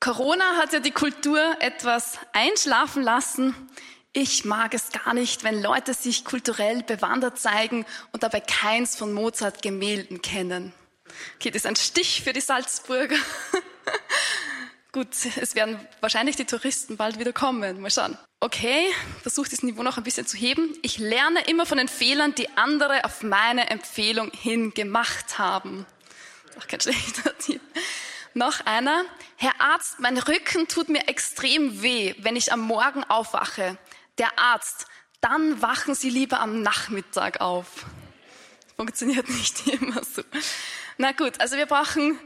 Corona hat ja die Kultur etwas einschlafen lassen. Ich mag es gar nicht, wenn Leute sich kulturell bewandert zeigen und dabei keins von Mozart Gemälden kennen. Okay, das ist ein Stich für die Salzburger. Gut, es werden wahrscheinlich die Touristen bald wieder kommen. Mal schauen. Okay, versuche das Niveau noch ein bisschen zu heben. Ich lerne immer von den Fehlern, die andere auf meine Empfehlung hin gemacht haben. Auch kein schlechter Tipp. Noch einer. Herr Arzt, mein Rücken tut mir extrem weh, wenn ich am Morgen aufwache. Der Arzt, dann wachen Sie lieber am Nachmittag auf. Funktioniert nicht immer so. Na gut, also wir brauchen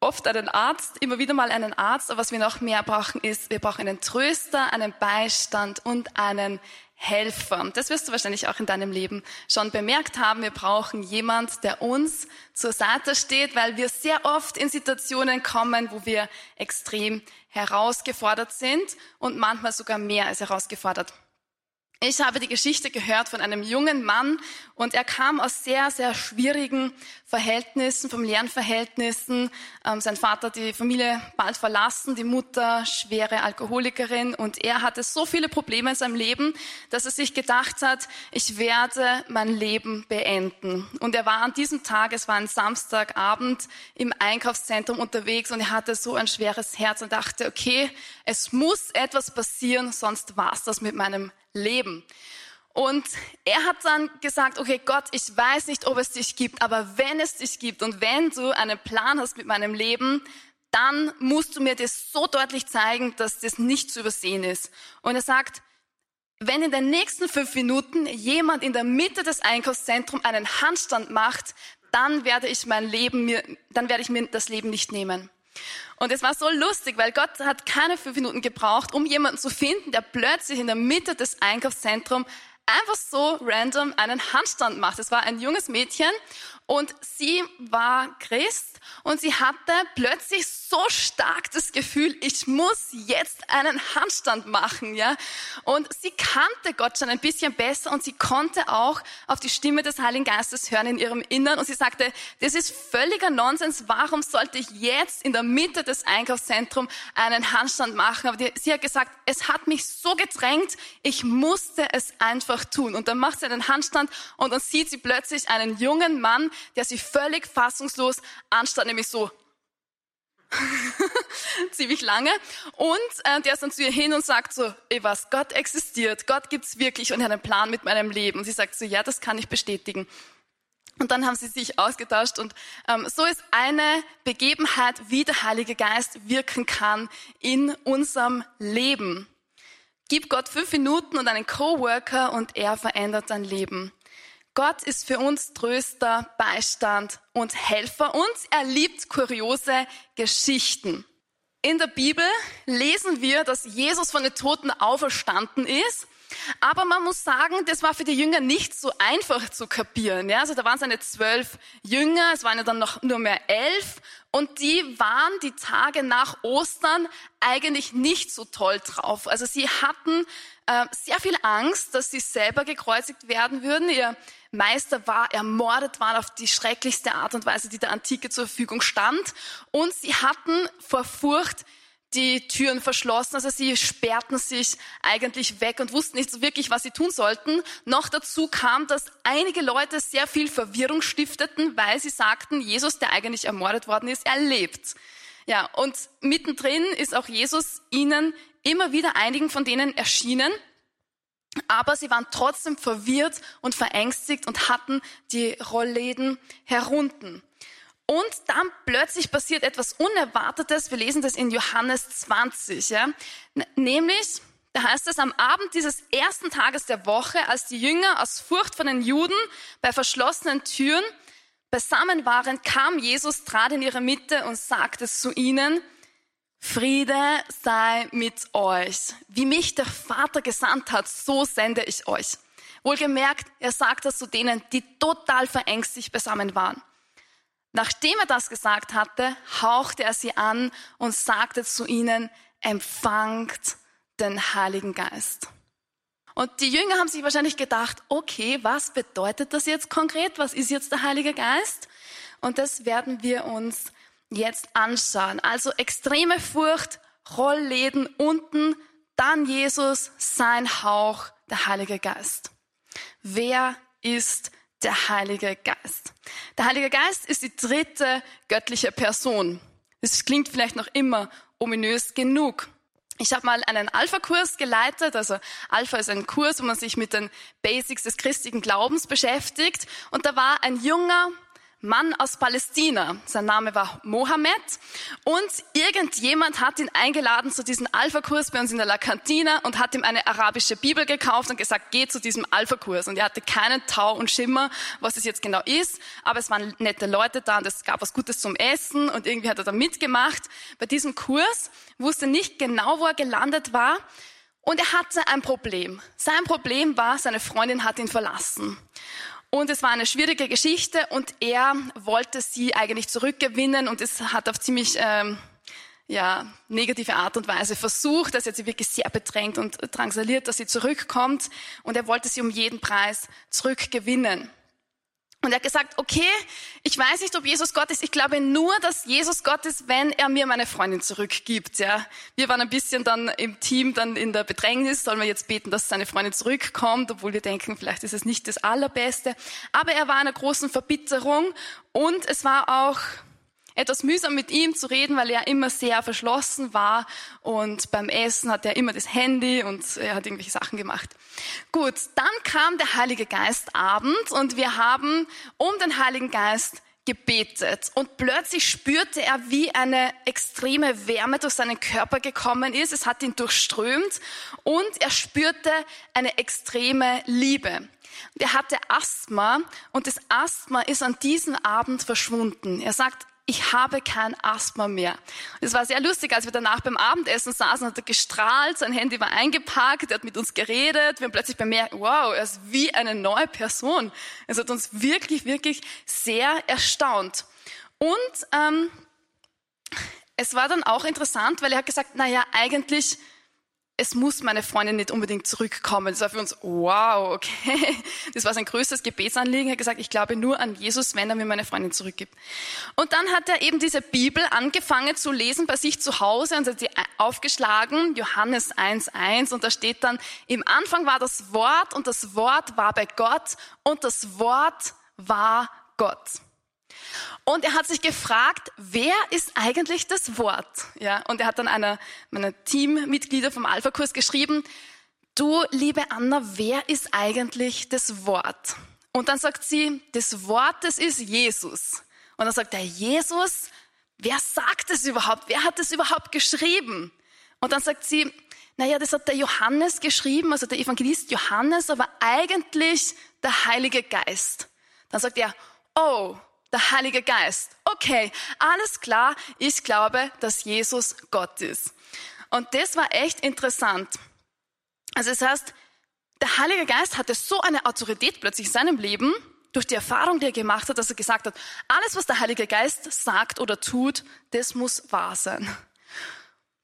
oft einen Arzt, immer wieder mal einen Arzt, aber was wir noch mehr brauchen ist, wir brauchen einen Tröster, einen Beistand und einen Helfer. Das wirst du wahrscheinlich auch in deinem Leben schon bemerkt haben. Wir brauchen jemand, der uns zur Seite steht, weil wir sehr oft in Situationen kommen, wo wir extrem herausgefordert sind und manchmal sogar mehr als herausgefordert. Ich habe die Geschichte gehört von einem jungen Mann und er kam aus sehr, sehr schwierigen Verhältnissen, familiären Verhältnissen. Ähm, sein Vater hat die Familie bald verlassen, die Mutter schwere Alkoholikerin und er hatte so viele Probleme in seinem Leben, dass er sich gedacht hat, ich werde mein Leben beenden. Und er war an diesem Tag, es war ein Samstagabend, im Einkaufszentrum unterwegs und er hatte so ein schweres Herz und dachte, okay, es muss etwas passieren, sonst war's das mit meinem leben. Und er hat dann gesagt, okay Gott, ich weiß nicht, ob es dich gibt, aber wenn es dich gibt und wenn du einen Plan hast mit meinem Leben, dann musst du mir das so deutlich zeigen, dass das nicht zu übersehen ist. Und er sagt, wenn in den nächsten fünf Minuten jemand in der Mitte des Einkaufszentrums einen Handstand macht, dann werde ich mein Leben mir, dann werde ich mir das Leben nicht nehmen. Und es war so lustig, weil Gott hat keine fünf Minuten gebraucht, um jemanden zu finden, der plötzlich in der Mitte des Einkaufszentrums einfach so random einen Handstand macht. Es war ein junges Mädchen und sie war Christ und sie hatte plötzlich so stark das Gefühl, ich muss jetzt einen Handstand machen, ja. Und sie kannte Gott schon ein bisschen besser und sie konnte auch auf die Stimme des Heiligen Geistes hören in ihrem Innern und sie sagte, das ist völliger Nonsens. Warum sollte ich jetzt in der Mitte des Einkaufszentrums einen Handstand machen? Aber sie hat gesagt, es hat mich so gedrängt, ich musste es einfach tun. Und dann macht sie einen Handstand und dann sieht sie plötzlich einen jungen Mann, der sie völlig fassungslos anstatt nämlich so ziemlich lange. Und äh, der ist dann zu ihr hin und sagt so, ey was, Gott existiert, Gott gibt's wirklich und hat einen Plan mit meinem Leben. Und sie sagt so, ja, das kann ich bestätigen. Und dann haben sie sich ausgetauscht und ähm, so ist eine Begebenheit, wie der Heilige Geist wirken kann in unserem Leben. Gib Gott fünf Minuten und einen Coworker und er verändert dein Leben. Gott ist für uns Tröster, Beistand und Helfer und er liebt kuriose Geschichten. In der Bibel lesen wir, dass Jesus von den Toten auferstanden ist. Aber man muss sagen, das war für die Jünger nicht so einfach zu kapieren. Ja, also da waren seine zwölf Jünger, es waren ja dann noch nur mehr elf und die waren die Tage nach Ostern eigentlich nicht so toll drauf. Also sie hatten äh, sehr viel Angst, dass sie selber gekreuzigt werden würden. Ihr Meister war ermordet worden auf die schrecklichste Art und Weise, die der Antike zur Verfügung stand. Und sie hatten vor Furcht die Türen verschlossen, also sie sperrten sich eigentlich weg und wussten nicht so wirklich, was sie tun sollten. Noch dazu kam, dass einige Leute sehr viel Verwirrung stifteten, weil sie sagten, Jesus, der eigentlich ermordet worden ist, er lebt. Ja, und mittendrin ist auch Jesus ihnen immer wieder einigen von denen erschienen aber sie waren trotzdem verwirrt und verängstigt und hatten die Rollläden herunten. Und dann plötzlich passiert etwas Unerwartetes. Wir lesen das in Johannes 20. Ja? Nämlich, da heißt es, am Abend dieses ersten Tages der Woche, als die Jünger aus Furcht von den Juden bei verschlossenen Türen beisammen waren, kam Jesus, trat in ihre Mitte und sagte zu ihnen, Friede sei mit euch. Wie mich der Vater gesandt hat, so sende ich euch. Wohlgemerkt, er sagt das zu denen, die total verängstigt beisammen waren. Nachdem er das gesagt hatte, hauchte er sie an und sagte zu ihnen, empfangt den Heiligen Geist. Und die Jünger haben sich wahrscheinlich gedacht, okay, was bedeutet das jetzt konkret? Was ist jetzt der Heilige Geist? Und das werden wir uns jetzt anschauen. Also extreme Furcht, Rollläden unten, dann Jesus, sein Hauch, der Heilige Geist. Wer ist der Heilige Geist? Der Heilige Geist ist die dritte göttliche Person. Das klingt vielleicht noch immer ominös genug. Ich habe mal einen Alpha-Kurs geleitet. Also Alpha ist ein Kurs, wo man sich mit den Basics des christlichen Glaubens beschäftigt. Und da war ein junger Mann aus Palästina. Sein Name war Mohammed. Und irgendjemand hat ihn eingeladen zu diesem Alpha-Kurs bei uns in der La Cantina und hat ihm eine arabische Bibel gekauft und gesagt, geh zu diesem Alpha-Kurs. Und er hatte keinen Tau und Schimmer, was es jetzt genau ist. Aber es waren nette Leute da und es gab was Gutes zum Essen und irgendwie hat er da mitgemacht. Bei diesem Kurs wusste nicht genau, wo er gelandet war. Und er hatte ein Problem. Sein Problem war, seine Freundin hat ihn verlassen. Und es war eine schwierige Geschichte und er wollte sie eigentlich zurückgewinnen und es hat auf ziemlich ähm, ja, negative Art und Weise versucht. dass er sie wirklich sehr bedrängt und drangsaliert, dass sie zurückkommt und er wollte sie um jeden Preis zurückgewinnen. Und er hat gesagt, okay, ich weiß nicht, ob Jesus Gott ist. Ich glaube nur, dass Jesus Gott ist, wenn er mir meine Freundin zurückgibt. Ja, wir waren ein bisschen dann im Team dann in der Bedrängnis. Sollen wir jetzt beten, dass seine Freundin zurückkommt, obwohl wir denken, vielleicht ist es nicht das Allerbeste. Aber er war in einer großen Verbitterung und es war auch etwas mühsam mit ihm zu reden, weil er immer sehr verschlossen war und beim Essen hat er immer das Handy und er hat irgendwelche Sachen gemacht. Gut, dann kam der Heilige Geist Abend und wir haben um den Heiligen Geist gebetet und plötzlich spürte er, wie eine extreme Wärme durch seinen Körper gekommen ist. Es hat ihn durchströmt und er spürte eine extreme Liebe. Er hatte Asthma und das Asthma ist an diesem Abend verschwunden. Er sagt, ich habe kein Asthma mehr. Es war sehr lustig, als wir danach beim Abendessen saßen, hat er gestrahlt, sein Handy war eingepackt, er hat mit uns geredet, wir haben plötzlich bemerkt, wow, er ist wie eine neue Person. Es hat uns wirklich, wirklich sehr erstaunt. Und ähm, es war dann auch interessant, weil er hat gesagt, na ja, eigentlich es muss meine Freundin nicht unbedingt zurückkommen. Das war für uns, wow, okay. Das war sein größtes Gebetsanliegen. Er hat gesagt, ich glaube nur an Jesus, wenn er mir meine Freundin zurückgibt. Und dann hat er eben diese Bibel angefangen zu lesen bei sich zu Hause und hat sie aufgeschlagen, Johannes 1.1 und da steht dann, im Anfang war das Wort und das Wort war bei Gott und das Wort war Gott. Und er hat sich gefragt, wer ist eigentlich das Wort? Ja, und er hat dann einer meiner Teammitglieder vom Alpha-Kurs geschrieben, du, liebe Anna, wer ist eigentlich das Wort? Und dann sagt sie, das Wort, das ist Jesus. Und dann sagt er, Jesus, wer sagt es überhaupt? Wer hat es überhaupt geschrieben? Und dann sagt sie, naja, das hat der Johannes geschrieben, also der Evangelist Johannes, aber eigentlich der Heilige Geist. Dann sagt er, oh, der Heilige Geist. Okay, alles klar, ich glaube, dass Jesus Gott ist. Und das war echt interessant. Also das heißt, der Heilige Geist hatte so eine Autorität plötzlich in seinem Leben, durch die Erfahrung, die er gemacht hat, dass er gesagt hat, alles, was der Heilige Geist sagt oder tut, das muss wahr sein.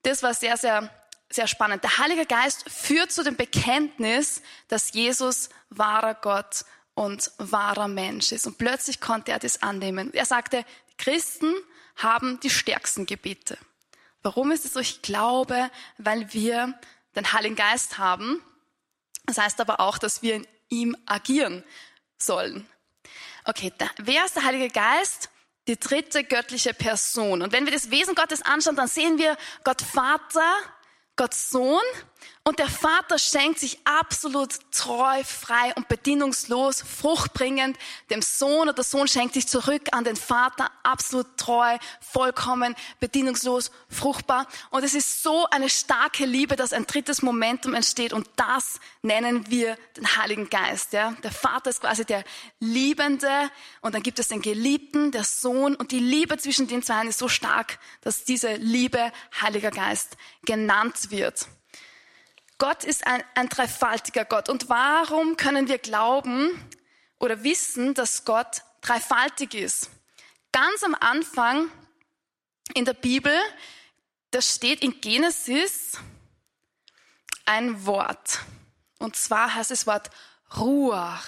Das war sehr, sehr, sehr spannend. Der Heilige Geist führt zu dem Bekenntnis, dass Jesus wahrer Gott und wahrer Mensch ist. Und plötzlich konnte er das annehmen. Er sagte, Christen haben die stärksten Gebete. Warum ist es so? Ich glaube, weil wir den Heiligen Geist haben. Das heißt aber auch, dass wir in ihm agieren sollen. Okay, da, wer ist der Heilige Geist? Die dritte göttliche Person. Und wenn wir das Wesen Gottes anschauen, dann sehen wir Gott Vater, Gott Sohn und der Vater schenkt sich absolut treu, frei und bedingungslos, fruchtbringend dem Sohn und der Sohn schenkt sich zurück an den Vater, absolut treu, vollkommen, bedingungslos, fruchtbar. Und es ist so eine starke Liebe, dass ein drittes Momentum entsteht und das nennen wir den Heiligen Geist. Ja? Der Vater ist quasi der Liebende und dann gibt es den Geliebten, der Sohn und die Liebe zwischen den zwei ist so stark, dass diese Liebe Heiliger Geist genannt wird. Gott ist ein, ein dreifaltiger Gott. Und warum können wir glauben oder wissen, dass Gott dreifaltig ist? Ganz am Anfang in der Bibel, da steht in Genesis ein Wort. Und zwar heißt das Wort Ruach.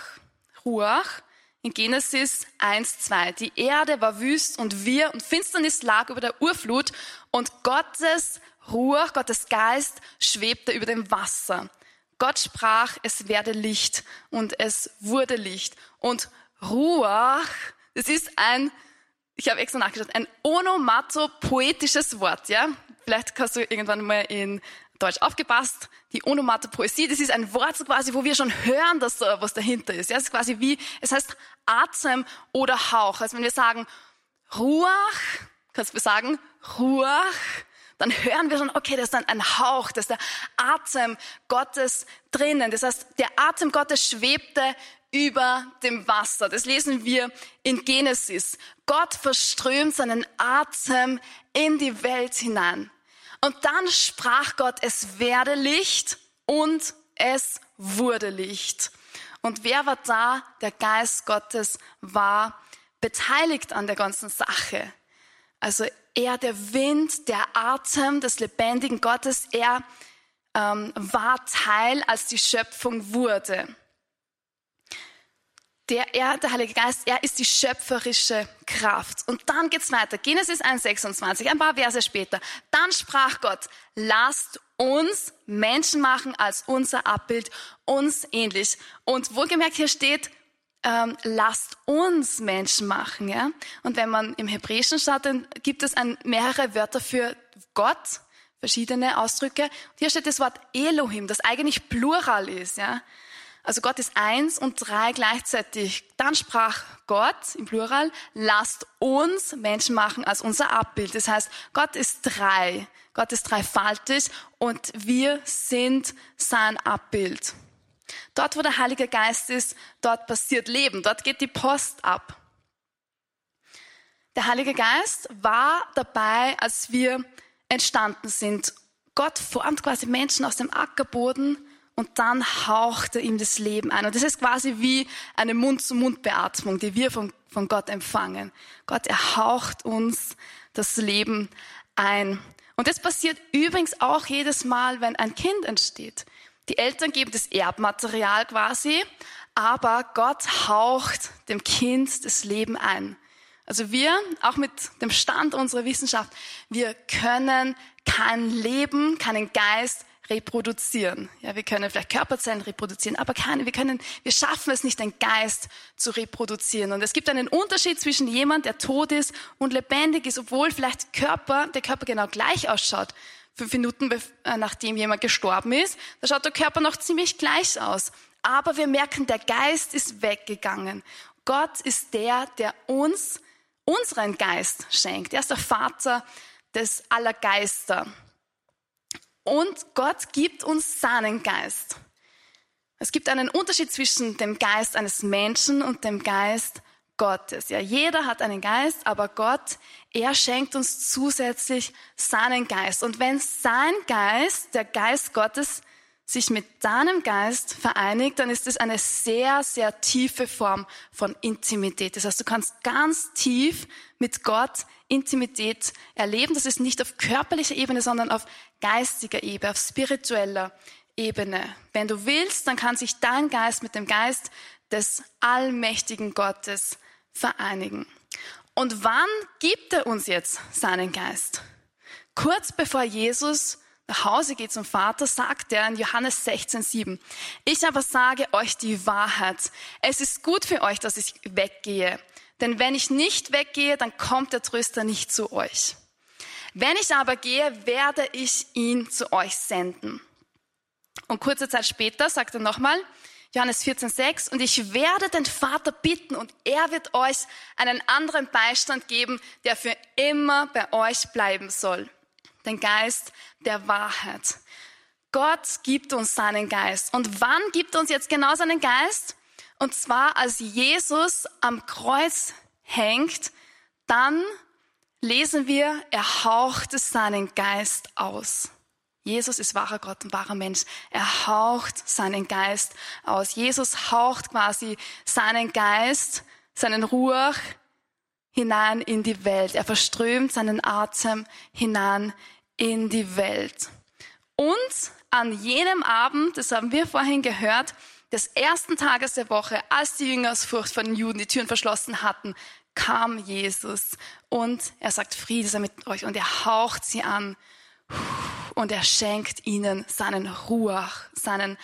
Ruach in Genesis 1, 2. Die Erde war wüst und wir und Finsternis lag über der Urflut und Gottes Ruhe, Gottes Geist schwebte über dem Wasser. Gott sprach, es werde Licht und es wurde Licht. Und Ruach, das ist ein, ich habe extra nachgeschaut, ein onomatopoetisches Wort, ja? Vielleicht hast du irgendwann mal in Deutsch aufgepasst. Die Onomatopoesie, das ist ein Wort so quasi, wo wir schon hören, dass da was dahinter ist. Ja, es ist quasi wie, es heißt Atem oder Hauch. Also wenn wir sagen Ruach, kannst du sagen Ruach, dann hören wir schon, okay, das ist ein, ein Hauch, das ist der Atem Gottes drinnen. Das heißt, der Atem Gottes schwebte über dem Wasser. Das lesen wir in Genesis. Gott verströmt seinen Atem in die Welt hinein. Und dann sprach Gott, es werde Licht und es wurde Licht. Und wer war da? Der Geist Gottes war beteiligt an der ganzen Sache. Also er, der Wind, der Atem des lebendigen Gottes, er ähm, war Teil, als die Schöpfung wurde. Der, er, der Heilige Geist, er ist die schöpferische Kraft. Und dann geht's weiter. Genesis 1,26, ein paar Verse später. Dann sprach Gott, lasst uns Menschen machen als unser Abbild, uns ähnlich. Und wohlgemerkt hier steht, ähm, lasst uns Menschen machen. Ja? Und wenn man im Hebräischen schaut, dann gibt es ein, mehrere Wörter für Gott, verschiedene Ausdrücke. Und hier steht das Wort Elohim, das eigentlich Plural ist. Ja? Also Gott ist eins und drei gleichzeitig. Dann sprach Gott im Plural, lasst uns Menschen machen als unser Abbild. Das heißt, Gott ist drei. Gott ist dreifaltig und wir sind sein Abbild. Dort, wo der Heilige Geist ist, dort passiert Leben, dort geht die Post ab. Der Heilige Geist war dabei, als wir entstanden sind. Gott formt quasi Menschen aus dem Ackerboden und dann haucht er ihm das Leben ein. Und das ist quasi wie eine Mund-zu-Mund-Beatmung, die wir von, von Gott empfangen. Gott erhaucht uns das Leben ein. Und das passiert übrigens auch jedes Mal, wenn ein Kind entsteht. Die Eltern geben das Erbmaterial quasi, aber Gott haucht dem Kind das Leben ein. Also wir, auch mit dem Stand unserer Wissenschaft, wir können kein Leben, keinen Geist reproduzieren. Ja, wir können vielleicht Körperzellen reproduzieren, aber keine, wir können, wir schaffen es nicht, den Geist zu reproduzieren. Und es gibt einen Unterschied zwischen jemand, der tot ist und lebendig ist, obwohl vielleicht Körper, der Körper genau gleich ausschaut fünf Minuten äh, nachdem jemand gestorben ist, da schaut der Körper noch ziemlich gleich aus. Aber wir merken, der Geist ist weggegangen. Gott ist der, der uns unseren Geist schenkt. Er ist der Vater des aller Geister. Und Gott gibt uns seinen Geist. Es gibt einen Unterschied zwischen dem Geist eines Menschen und dem Geist Gottes. Ja, jeder hat einen Geist, aber Gott, er schenkt uns zusätzlich seinen Geist. Und wenn sein Geist, der Geist Gottes, sich mit deinem Geist vereinigt, dann ist es eine sehr, sehr tiefe Form von Intimität. Das heißt, du kannst ganz tief mit Gott Intimität erleben. Das ist nicht auf körperlicher Ebene, sondern auf geistiger Ebene, auf spiritueller Ebene. Wenn du willst, dann kann sich dein Geist mit dem Geist des allmächtigen Gottes vereinigen. Und wann gibt er uns jetzt seinen Geist? Kurz bevor Jesus nach Hause geht zum Vater, sagt er in Johannes 16,7, ich aber sage euch die Wahrheit. Es ist gut für euch, dass ich weggehe. Denn wenn ich nicht weggehe, dann kommt der Tröster nicht zu euch. Wenn ich aber gehe, werde ich ihn zu euch senden. Und kurze Zeit später sagt er nochmal, Johannes 14, 6. Und ich werde den Vater bitten und er wird euch einen anderen Beistand geben, der für immer bei euch bleiben soll. Den Geist der Wahrheit. Gott gibt uns seinen Geist. Und wann gibt uns jetzt genau seinen Geist? Und zwar, als Jesus am Kreuz hängt, dann lesen wir, er hauchte seinen Geist aus. Jesus ist wahrer Gott und wahrer Mensch. Er haucht seinen Geist aus. Jesus haucht quasi seinen Geist, seinen Ruach hinein in die Welt. Er verströmt seinen Atem hinein in die Welt. Und an jenem Abend, das haben wir vorhin gehört, des ersten Tages der Woche, als die Jünger aus vor den Juden die Türen verschlossen hatten, kam Jesus und er sagt, Friede sei mit euch und er haucht sie an und er schenkt ihnen seinen Ruach, seinen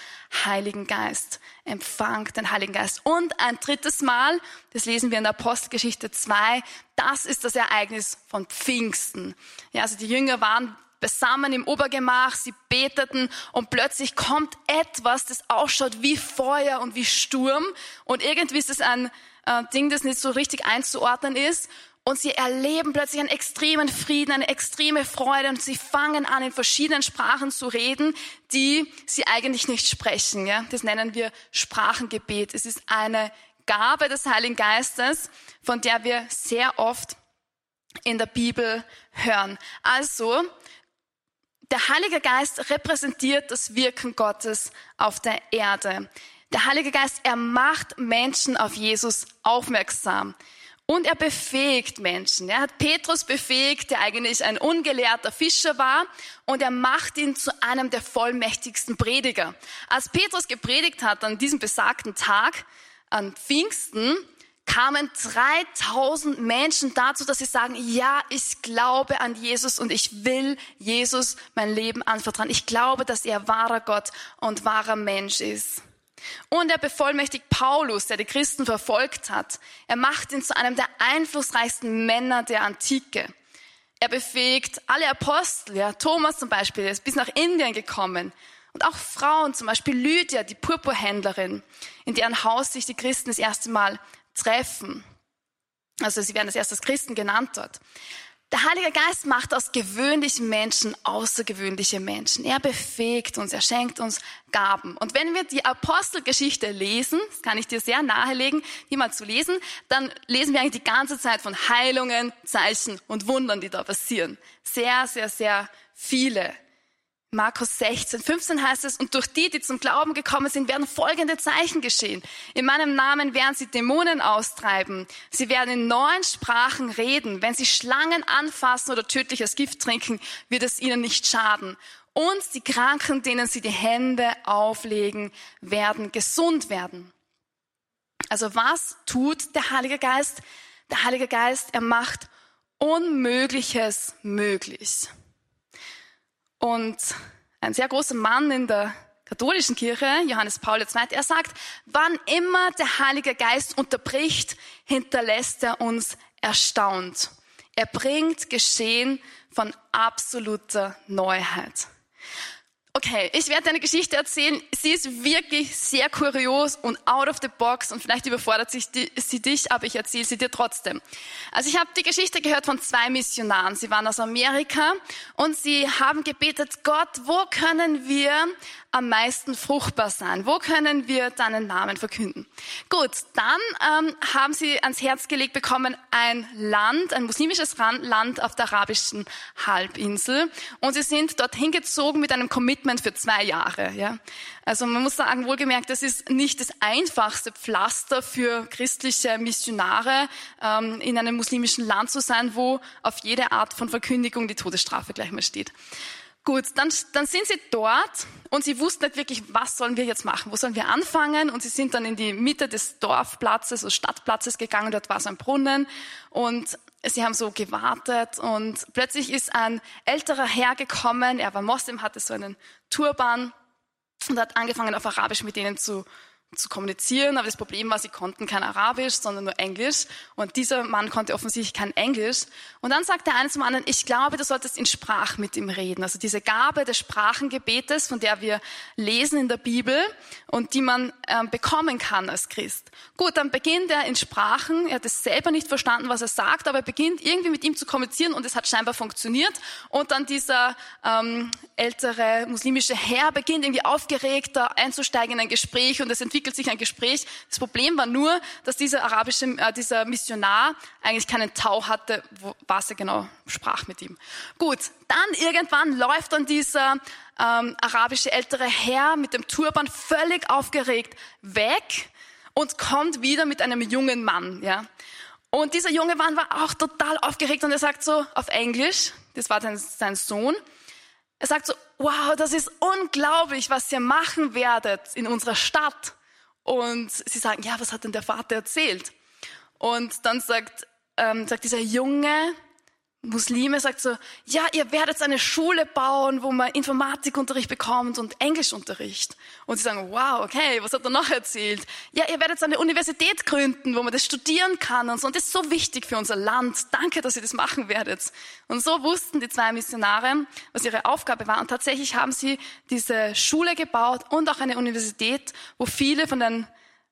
Heiligen Geist. Empfangt den Heiligen Geist. Und ein drittes Mal, das lesen wir in der Apostelgeschichte 2, das ist das Ereignis von Pfingsten. Ja, also die Jünger waren beisammen im Obergemach, sie beteten und plötzlich kommt etwas, das ausschaut wie Feuer und wie Sturm und irgendwie ist es ein äh, Ding, das nicht so richtig einzuordnen ist und sie erleben plötzlich einen extremen Frieden, eine extreme Freude und sie fangen an, in verschiedenen Sprachen zu reden, die sie eigentlich nicht sprechen. Ja? Das nennen wir Sprachengebet. Es ist eine Gabe des Heiligen Geistes, von der wir sehr oft in der Bibel hören. Also, der Heilige Geist repräsentiert das Wirken Gottes auf der Erde. Der Heilige Geist, er macht Menschen auf Jesus aufmerksam. Und er befähigt Menschen. Er hat Petrus befähigt, der eigentlich ein ungelehrter Fischer war, und er macht ihn zu einem der vollmächtigsten Prediger. Als Petrus gepredigt hat an diesem besagten Tag, an Pfingsten, kamen 3000 Menschen dazu, dass sie sagen, ja, ich glaube an Jesus und ich will Jesus mein Leben anvertrauen. Ich glaube, dass er wahrer Gott und wahrer Mensch ist. Und er bevollmächtigt Paulus, der die Christen verfolgt hat. Er macht ihn zu einem der einflussreichsten Männer der Antike. Er befähigt alle Apostel, ja, Thomas zum Beispiel, der ist bis nach Indien gekommen. Und auch Frauen, zum Beispiel Lydia, die Purpurhändlerin, in deren Haus sich die Christen das erste Mal treffen. Also sie werden als Christen genannt dort. Der Heilige Geist macht aus gewöhnlichen Menschen außergewöhnliche Menschen. Er befähigt uns, er schenkt uns Gaben. Und wenn wir die Apostelgeschichte lesen, das kann ich dir sehr nahelegen, die mal zu lesen, dann lesen wir eigentlich die ganze Zeit von Heilungen, Zeichen und Wundern, die da passieren. Sehr, sehr, sehr viele. Markus 16, 15 heißt es, und durch die, die zum Glauben gekommen sind, werden folgende Zeichen geschehen. In meinem Namen werden sie Dämonen austreiben. Sie werden in neuen Sprachen reden. Wenn sie Schlangen anfassen oder tödliches Gift trinken, wird es ihnen nicht schaden. Und die Kranken, denen sie die Hände auflegen, werden gesund werden. Also was tut der Heilige Geist? Der Heilige Geist, er macht Unmögliches möglich. Und ein sehr großer Mann in der katholischen Kirche, Johannes Paul II., er sagt, wann immer der Heilige Geist unterbricht, hinterlässt er uns erstaunt. Er bringt Geschehen von absoluter Neuheit. Okay, ich werde eine Geschichte erzählen. Sie ist wirklich sehr kurios und out of the box und vielleicht überfordert sich die, sie dich, aber ich erzähle sie dir trotzdem. Also ich habe die Geschichte gehört von zwei Missionaren. Sie waren aus Amerika und sie haben gebetet, Gott, wo können wir am meisten fruchtbar sein? Wo können wir deinen Namen verkünden? Gut, dann ähm, haben sie ans Herz gelegt bekommen ein Land, ein muslimisches Land auf der arabischen Halbinsel und sie sind dorthin gezogen mit einem Commitment für zwei Jahre. Ja? Also man muss sagen, wohlgemerkt, das ist nicht das einfachste Pflaster für christliche Missionare, ähm, in einem muslimischen Land zu sein, wo auf jede Art von Verkündigung die Todesstrafe gleich mal steht. Gut, dann, dann sind sie dort und sie wussten nicht wirklich, was sollen wir jetzt machen, wo sollen wir anfangen und sie sind dann in die Mitte des Dorfplatzes, oder Stadtplatzes gegangen, dort war so ein Brunnen und sie haben so gewartet und plötzlich ist ein älterer Herr gekommen, er war Moslem, hatte so einen Turban und hat angefangen auf Arabisch mit ihnen zu zu kommunizieren, aber das Problem war, sie konnten kein Arabisch, sondern nur Englisch. Und dieser Mann konnte offensichtlich kein Englisch. Und dann sagt der eine zum anderen, ich glaube, du solltest in Sprach mit ihm reden. Also diese Gabe des Sprachengebetes, von der wir lesen in der Bibel und die man ähm, bekommen kann als Christ. Gut, dann beginnt er in Sprachen. Er hat es selber nicht verstanden, was er sagt, aber er beginnt irgendwie mit ihm zu kommunizieren und es hat scheinbar funktioniert. Und dann dieser ähm, ältere muslimische Herr beginnt irgendwie aufgeregter einzusteigen in ein Gespräch und es entwickelt entwickelt sich ein Gespräch. Das Problem war nur, dass dieser arabische, äh, dieser Missionar eigentlich keinen Tau hatte, wo, was er genau sprach mit ihm. Gut, dann irgendwann läuft dann dieser ähm, arabische ältere Herr mit dem Turban völlig aufgeregt weg und kommt wieder mit einem jungen Mann, ja. Und dieser junge Mann war auch total aufgeregt und er sagt so auf Englisch, das war sein, sein Sohn, er sagt so, wow, das ist unglaublich, was ihr machen werdet in unserer Stadt. Und sie sagen, ja, was hat denn der Vater erzählt? Und dann sagt, ähm, sagt dieser Junge, Muslime sagt so, ja, ihr werdet eine Schule bauen, wo man Informatikunterricht bekommt und Englischunterricht. Und sie sagen, wow, okay, was hat er noch erzählt? Ja, ihr werdet eine Universität gründen, wo man das studieren kann und so. Und das ist so wichtig für unser Land. Danke, dass ihr das machen werdet. Und so wussten die zwei Missionare, was ihre Aufgabe war. Und tatsächlich haben sie diese Schule gebaut und auch eine Universität, wo viele von den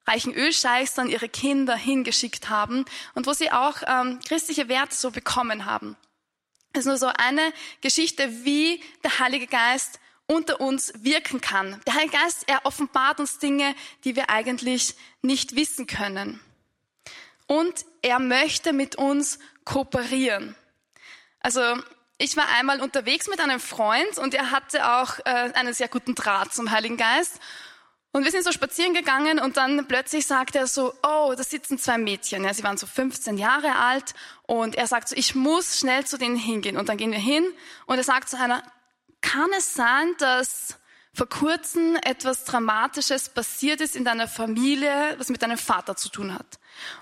reichen Ölscheichs dann ihre Kinder hingeschickt haben und wo sie auch ähm, christliche Werte so bekommen haben. Das ist nur so eine Geschichte, wie der Heilige Geist unter uns wirken kann. Der Heilige Geist, er offenbart uns Dinge, die wir eigentlich nicht wissen können. Und er möchte mit uns kooperieren. Also ich war einmal unterwegs mit einem Freund und er hatte auch äh, einen sehr guten Draht zum Heiligen Geist. Und wir sind so spazieren gegangen und dann plötzlich sagt er so, oh, da sitzen zwei Mädchen. Ja, sie waren so 15 Jahre alt und er sagt so, ich muss schnell zu denen hingehen. Und dann gehen wir hin und er sagt zu einer, kann es sein, dass vor kurzem etwas Dramatisches passiert ist in deiner Familie, was mit deinem Vater zu tun hat?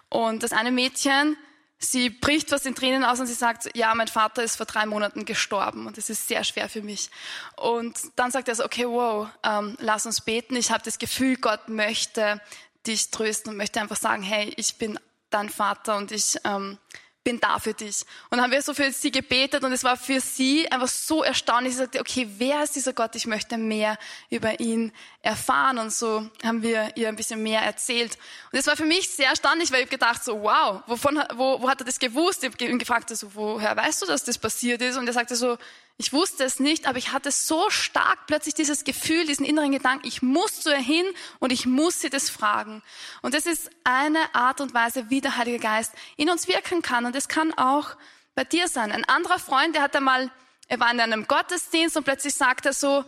Und das eine Mädchen Sie bricht was in Tränen aus und sie sagt, ja, mein Vater ist vor drei Monaten gestorben und es ist sehr schwer für mich. Und dann sagt er so, okay, wow, ähm, lass uns beten. Ich habe das Gefühl, Gott möchte dich trösten und möchte einfach sagen, hey, ich bin dein Vater und ich ähm, bin da für dich. Und dann haben wir so für sie gebetet und es war für sie einfach so erstaunlich. Sie sagte, okay, wer ist dieser Gott? Ich möchte mehr über ihn erfahren. Und so haben wir ihr ein bisschen mehr erzählt. Und es war für mich sehr erstaunlich, weil ich gedacht so, wow, wovon, wo, wo hat er das gewusst? Ich habe ihn gefragt, so, woher weißt du, dass das passiert ist? Und er sagte so, ich wusste es nicht, aber ich hatte so stark plötzlich dieses Gefühl, diesen inneren Gedanken, ich muss zu ihr hin und ich muss sie das fragen. Und das ist eine Art und Weise, wie der Heilige Geist in uns wirken kann. Und es kann auch bei dir sein. Ein anderer Freund, der hat einmal, er war in einem Gottesdienst und plötzlich sagt er so,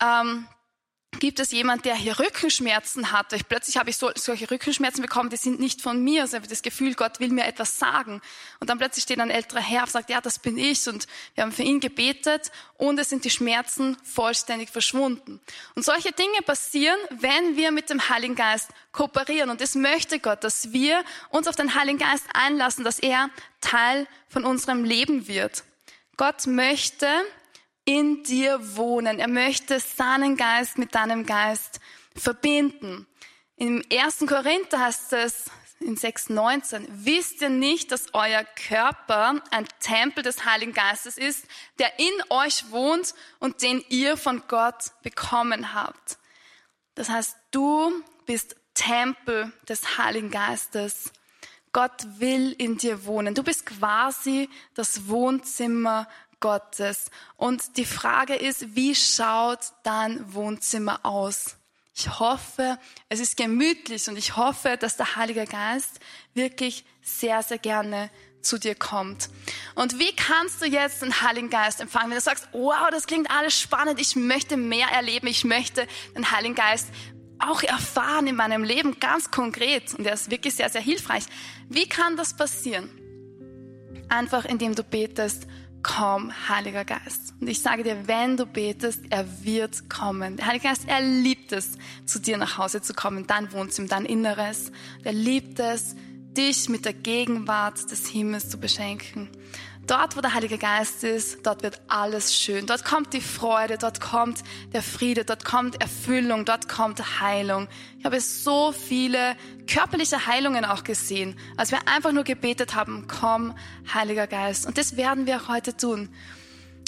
ähm, gibt es jemand, der hier Rückenschmerzen hat. Ich, plötzlich habe ich so, solche Rückenschmerzen bekommen, die sind nicht von mir. Also ich habe das Gefühl, Gott will mir etwas sagen. Und dann plötzlich steht ein älterer Herr und sagt, ja, das bin ich. Und wir haben für ihn gebetet und es sind die Schmerzen vollständig verschwunden. Und solche Dinge passieren, wenn wir mit dem Heiligen Geist kooperieren. Und es möchte Gott, dass wir uns auf den Heiligen Geist einlassen, dass er Teil von unserem Leben wird. Gott möchte, in dir wohnen. Er möchte seinen Geist mit deinem Geist verbinden. Im 1. Korinther heißt es in 6,19, wisst ihr nicht, dass euer Körper ein Tempel des Heiligen Geistes ist, der in euch wohnt und den ihr von Gott bekommen habt? Das heißt, du bist Tempel des Heiligen Geistes. Gott will in dir wohnen. Du bist quasi das Wohnzimmer Gottes. Und die Frage ist, wie schaut dein Wohnzimmer aus? Ich hoffe, es ist gemütlich und ich hoffe, dass der Heilige Geist wirklich sehr, sehr gerne zu dir kommt. Und wie kannst du jetzt den Heiligen Geist empfangen? Wenn du sagst, wow, das klingt alles spannend, ich möchte mehr erleben, ich möchte den Heiligen Geist auch erfahren in meinem Leben, ganz konkret. Und er ist wirklich sehr, sehr hilfreich. Wie kann das passieren? Einfach indem du betest, komm, Heiliger Geist. Und ich sage dir, wenn du betest, er wird kommen. Der Heilige Geist, er liebt es, zu dir nach Hause zu kommen, dein Wohnzimmer, dein Inneres. Er liebt es, dich mit der Gegenwart des Himmels zu beschenken. Dort, wo der Heilige Geist ist, dort wird alles schön. Dort kommt die Freude, dort kommt der Friede, dort kommt Erfüllung, dort kommt Heilung. Ich habe so viele körperliche Heilungen auch gesehen, als wir einfach nur gebetet haben, komm, Heiliger Geist. Und das werden wir auch heute tun.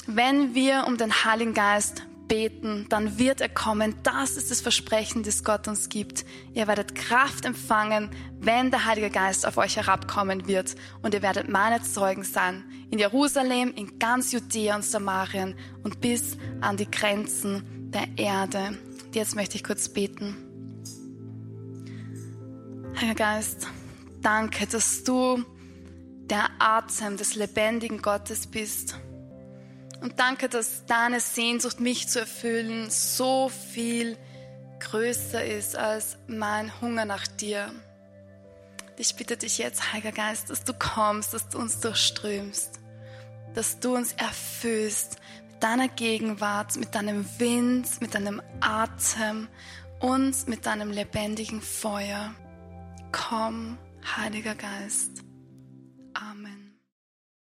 Wenn wir um den Heiligen Geist beten, dann wird er kommen. Das ist das Versprechen, das Gott uns gibt. Ihr werdet Kraft empfangen, wenn der Heilige Geist auf euch herabkommen wird. Und ihr werdet meine Zeugen sein. In Jerusalem, in ganz Judäa und Samarien und bis an die Grenzen der Erde. Jetzt möchte ich kurz beten. Heiliger Geist, danke, dass du der Atem des lebendigen Gottes bist und danke, dass deine Sehnsucht, mich zu erfüllen, so viel größer ist als mein Hunger nach dir. Ich bitte dich jetzt, Heiliger Geist, dass du kommst, dass du uns durchströmst, dass du uns erfüllst mit deiner Gegenwart, mit deinem Wind, mit deinem Atem. uns mit deinem lebendigen Feuer. Komm, Heiliger Geist.